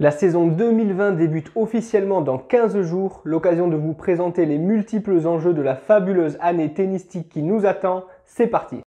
La saison 2020 débute officiellement dans 15 jours, l'occasion de vous présenter les multiples enjeux de la fabuleuse année tennistique qui nous attend. C'est parti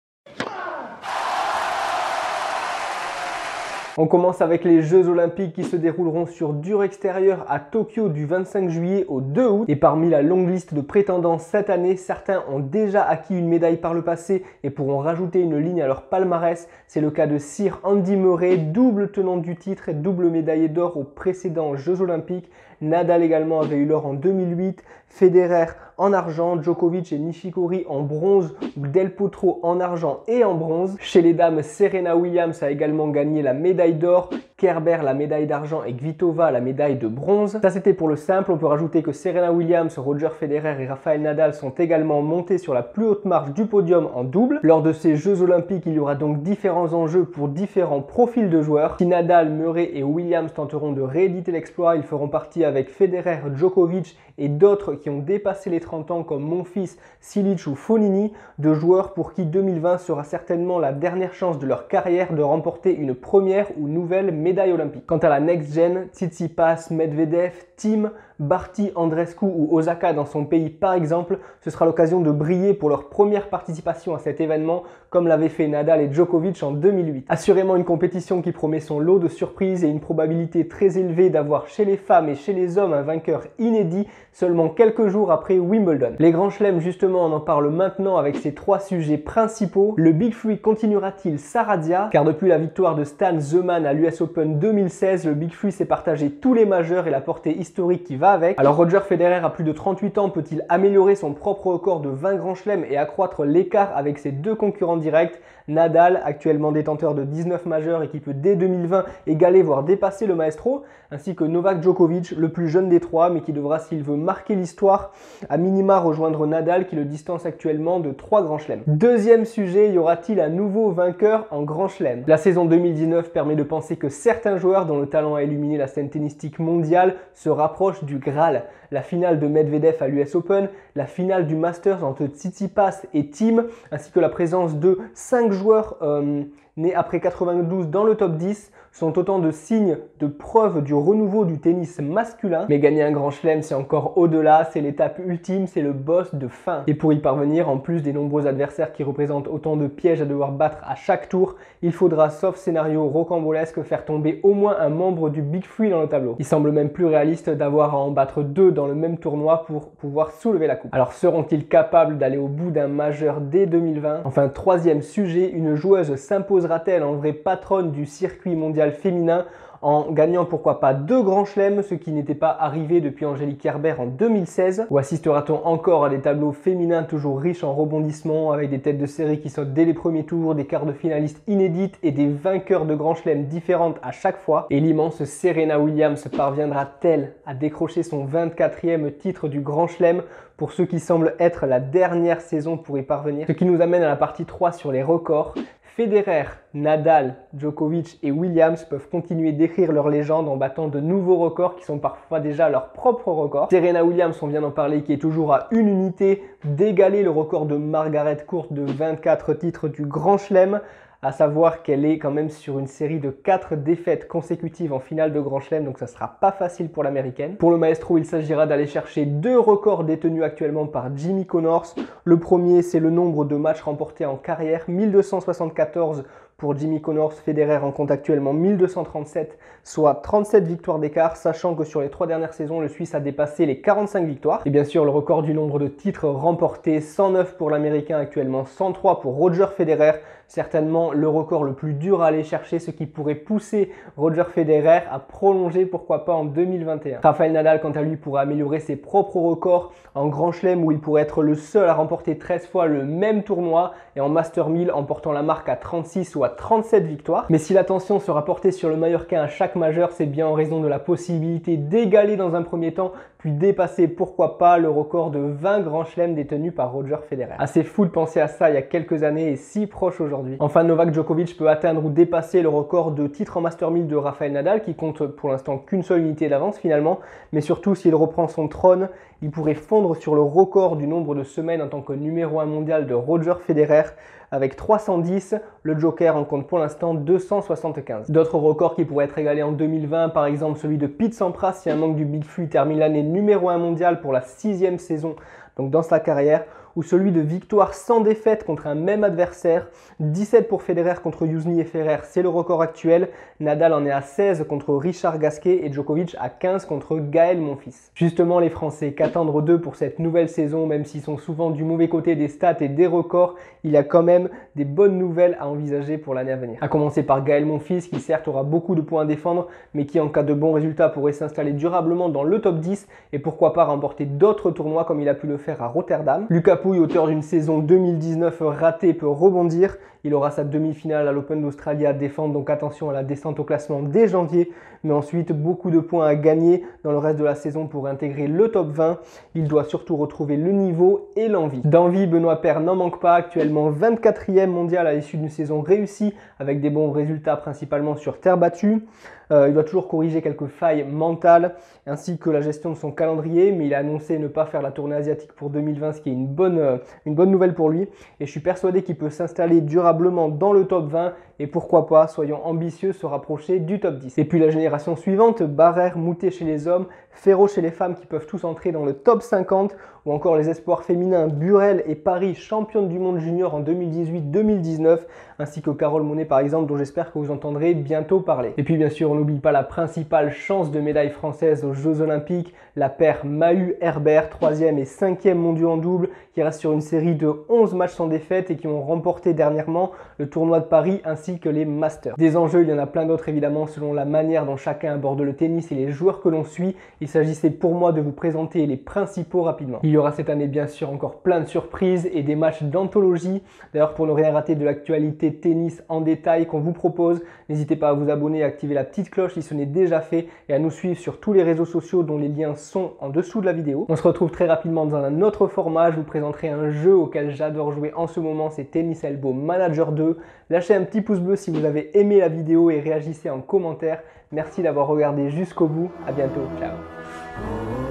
On commence avec les Jeux Olympiques qui se dérouleront sur dur extérieur à Tokyo du 25 juillet au 2 août. Et parmi la longue liste de prétendants cette année, certains ont déjà acquis une médaille par le passé et pourront rajouter une ligne à leur palmarès. C'est le cas de Sir Andy Murray, double tenant du titre et double médaillé d'or aux précédents Jeux Olympiques. Nadal également avait eu l'or en 2008, Federer en argent, Djokovic et Nishikori en bronze, Del Potro en argent et en bronze. Chez les dames, Serena Williams a également gagné la médaille d'or, Kerber la médaille d'argent et Kvitova la médaille de bronze. Ça c'était pour le simple, on peut rajouter que Serena Williams, Roger Federer et Rafael Nadal sont également montés sur la plus haute marche du podium en double. Lors de ces Jeux Olympiques, il y aura donc différents enjeux pour différents profils de joueurs. Si Nadal, Murray et Williams tenteront de rééditer l'exploit, ils feront partie avec Federer, Djokovic et d'autres qui ont dépassé les 30 ans comme Monfils, Silic ou Fonini, de joueurs pour qui 2020 sera certainement la dernière chance de leur carrière de remporter une première ou nouvelle médaille olympique. Quant à la next gen, Tsitsipas, Medvedev, Tim, Barty, Andrescu ou Osaka dans son pays par exemple, ce sera l'occasion de briller pour leur première participation à cet événement comme l'avaient fait Nadal et Djokovic en 2008. Assurément une compétition qui promet son lot de surprises et une probabilité très élevée d'avoir chez les femmes et chez les hommes un vainqueur inédit seulement quelques jours après Wimbledon. Les grands chelems justement on en parle maintenant avec ces trois sujets principaux. Le Big Free continuera-t-il sa radia Car depuis la victoire de Stan Zeman à l'US Open 2016, le Big Free s'est partagé tous les majeurs et la portée historique qui va Alors Roger Federer à plus de 38 ans peut-il améliorer son propre record de 20 grands chelems et accroître l'écart avec ses deux concurrents directs? Nadal, actuellement détenteur de 19 majeurs et qui peut dès 2020 égaler voire dépasser le maestro, ainsi que Novak Djokovic, le plus jeune des trois, mais qui devra, s'il veut marquer l'histoire, à minima rejoindre Nadal qui le distance actuellement de 3 grands chelems. Deuxième sujet, y aura-t-il un nouveau vainqueur en grand chelem? La saison 2019 permet de penser que certains joueurs dont le talent a illuminé la scène tennistique mondiale se rapprochent du Graal. La finale de Medvedev à l'US Open, la finale du Masters entre Tsitsipas et Tim, ainsi que la présence de 5 joueurs euh, nés après 92 dans le top 10 sont autant de signes de preuve du renouveau du tennis masculin. Mais gagner un grand chelem, c'est encore au-delà, c'est l'étape ultime, c'est le boss de fin. Et pour y parvenir, en plus des nombreux adversaires qui représentent autant de pièges à devoir battre à chaque tour, il faudra, sauf scénario rocambolesque, faire tomber au moins un membre du Big Free dans le tableau. Il semble même plus réaliste d'avoir à en battre deux dans le même tournoi pour pouvoir soulever la coupe. Alors seront-ils capables d'aller au bout d'un majeur dès 2020 Enfin, troisième sujet, une joueuse s'imposera-t-elle en vraie patronne du circuit mondial féminin en gagnant pourquoi pas deux grands chelems, ce qui n'était pas arrivé depuis Angélique Kerber en 2016. Ou assistera-t-on encore à des tableaux féminins toujours riches en rebondissements, avec des têtes de série qui sautent dès les premiers tours, des quarts de finalistes inédites et des vainqueurs de grands chelems différentes à chaque fois? Et l'immense Serena Williams parviendra-t-elle à décrocher son 24e titre du grand chelem pour ce qui semble être la dernière saison pour y parvenir? Ce qui nous amène à la partie 3 sur les records. Federer, Nadal, Djokovic et Williams peuvent continuer d'écrire leur légende en battant de nouveaux records qui sont parfois déjà leurs propres records. Serena Williams, on vient d'en parler, qui est toujours à une unité d'égaler le record de Margaret Court de 24 titres du Grand Chelem à savoir qu'elle est quand même sur une série de 4 défaites consécutives en finale de Grand Chelem, donc ça sera pas facile pour l'américaine. Pour le maestro, il s'agira d'aller chercher deux records détenus actuellement par Jimmy Connors. Le premier, c'est le nombre de matchs remportés en carrière, 1274 pour Jimmy Connors, Federer en compte actuellement 1237, soit 37 victoires d'écart, sachant que sur les trois dernières saisons, le Suisse a dépassé les 45 victoires. Et bien sûr, le record du nombre de titres remportés, 109 pour l'Américain actuellement, 103 pour Roger Federer, certainement le record le plus dur à aller chercher, ce qui pourrait pousser Roger Federer à prolonger, pourquoi pas en 2021. Rafael Nadal, quant à lui, pourrait améliorer ses propres records en Grand Chelem où il pourrait être le seul à remporter 13 fois le même tournoi et en Master 1000 en portant la marque à 36 ou 37 victoires. Mais si l'attention sera portée sur le Mallorca à chaque majeur, c'est bien en raison de la possibilité d'égaler dans un premier temps, puis dépasser pourquoi pas le record de 20 grands chelems détenus par Roger Federer. Assez fou de penser à ça il y a quelques années et si proche aujourd'hui. Enfin, Novak Djokovic peut atteindre ou dépasser le record de titres en Master 1000 de Rafael Nadal, qui compte pour l'instant qu'une seule unité d'avance finalement, mais surtout s'il reprend son trône, il pourrait fondre sur le record du nombre de semaines en tant que numéro 1 mondial de Roger Federer. Avec 310, le Joker en compte pour l'instant 275. D'autres records qui pourraient être égalés en 2020, par exemple celui de Pete Sampras si un manque du Big Free termine l'année numéro 1 mondial pour la sixième saison donc dans sa carrière, ou celui de victoire sans défaite contre un même adversaire. 17 pour Federer contre Yuzny et Ferrer, c'est le record actuel. Nadal en est à 16 contre Richard Gasquet et Djokovic à 15 contre Gaël Monfils. Justement, les Français, qu'attendre d'eux pour cette nouvelle saison, même s'ils sont souvent du mauvais côté des stats et des records, il y a quand même des bonnes nouvelles à envisager pour l'année à venir. A commencer par Gaël Monfils, qui certes aura beaucoup de points à défendre, mais qui en cas de bons résultats pourrait s'installer durablement dans le top 10 et pourquoi pas remporter d'autres tournois comme il a pu le faire à Rotterdam. Lucas Auteur d'une saison 2019 ratée, peut rebondir. Il aura sa demi-finale à l'Open d'Australie à défendre, donc attention à la descente au classement dès janvier. Mais ensuite, beaucoup de points à gagner dans le reste de la saison pour intégrer le top 20. Il doit surtout retrouver le niveau et l'envie. D'envie, Benoît Père n'en manque pas, actuellement 24e mondial à l'issue d'une saison réussie avec des bons résultats principalement sur terre battue. Euh, il doit toujours corriger quelques failles mentales ainsi que la gestion de son calendrier, mais il a annoncé ne pas faire la tournée asiatique pour 2020, ce qui est euh, une bonne nouvelle pour lui. Et je suis persuadé qu'il peut s'installer durablement dans le top 20 et pourquoi pas, soyons ambitieux, se rapprocher du top 10. Et puis la génération suivante, Barrère, Moutet chez les hommes, Ferro chez les femmes qui peuvent tous entrer dans le top 50 ou encore les espoirs féminins Burel et Paris, championnes du monde junior en 2018-2019, ainsi que Carole Monet par exemple, dont j'espère que vous entendrez bientôt parler. Et puis bien sûr, on n'oublie pas la principale chance de médaille française aux Jeux Olympiques, la paire Mahu-Herbert, 3e et 5e mondiaux en double, qui reste sur une série de 11 matchs sans défaite et qui ont remporté dernièrement le tournoi de Paris ainsi que les Masters. Des enjeux, il y en a plein d'autres évidemment selon la manière dont chacun aborde le tennis et les joueurs que l'on suit. Il s'agissait pour moi de vous présenter les principaux rapidement. Il y aura cette année bien sûr encore plein de surprises et des matchs d'anthologie. D'ailleurs pour ne rien rater de l'actualité tennis en détail qu'on vous propose, n'hésitez pas à vous abonner et à activer la petite cloche si ce n'est déjà fait et à nous suivre sur tous les réseaux sociaux dont les liens sont en dessous de la vidéo. On se retrouve très rapidement dans un autre format. Je vous présenterai un jeu auquel j'adore jouer en ce moment, c'est Tennis Elbow Manager 2. Lâchez un petit pouce bleu si vous avez aimé la vidéo et réagissez en commentaire. Merci d'avoir regardé jusqu'au bout. À bientôt. Ciao.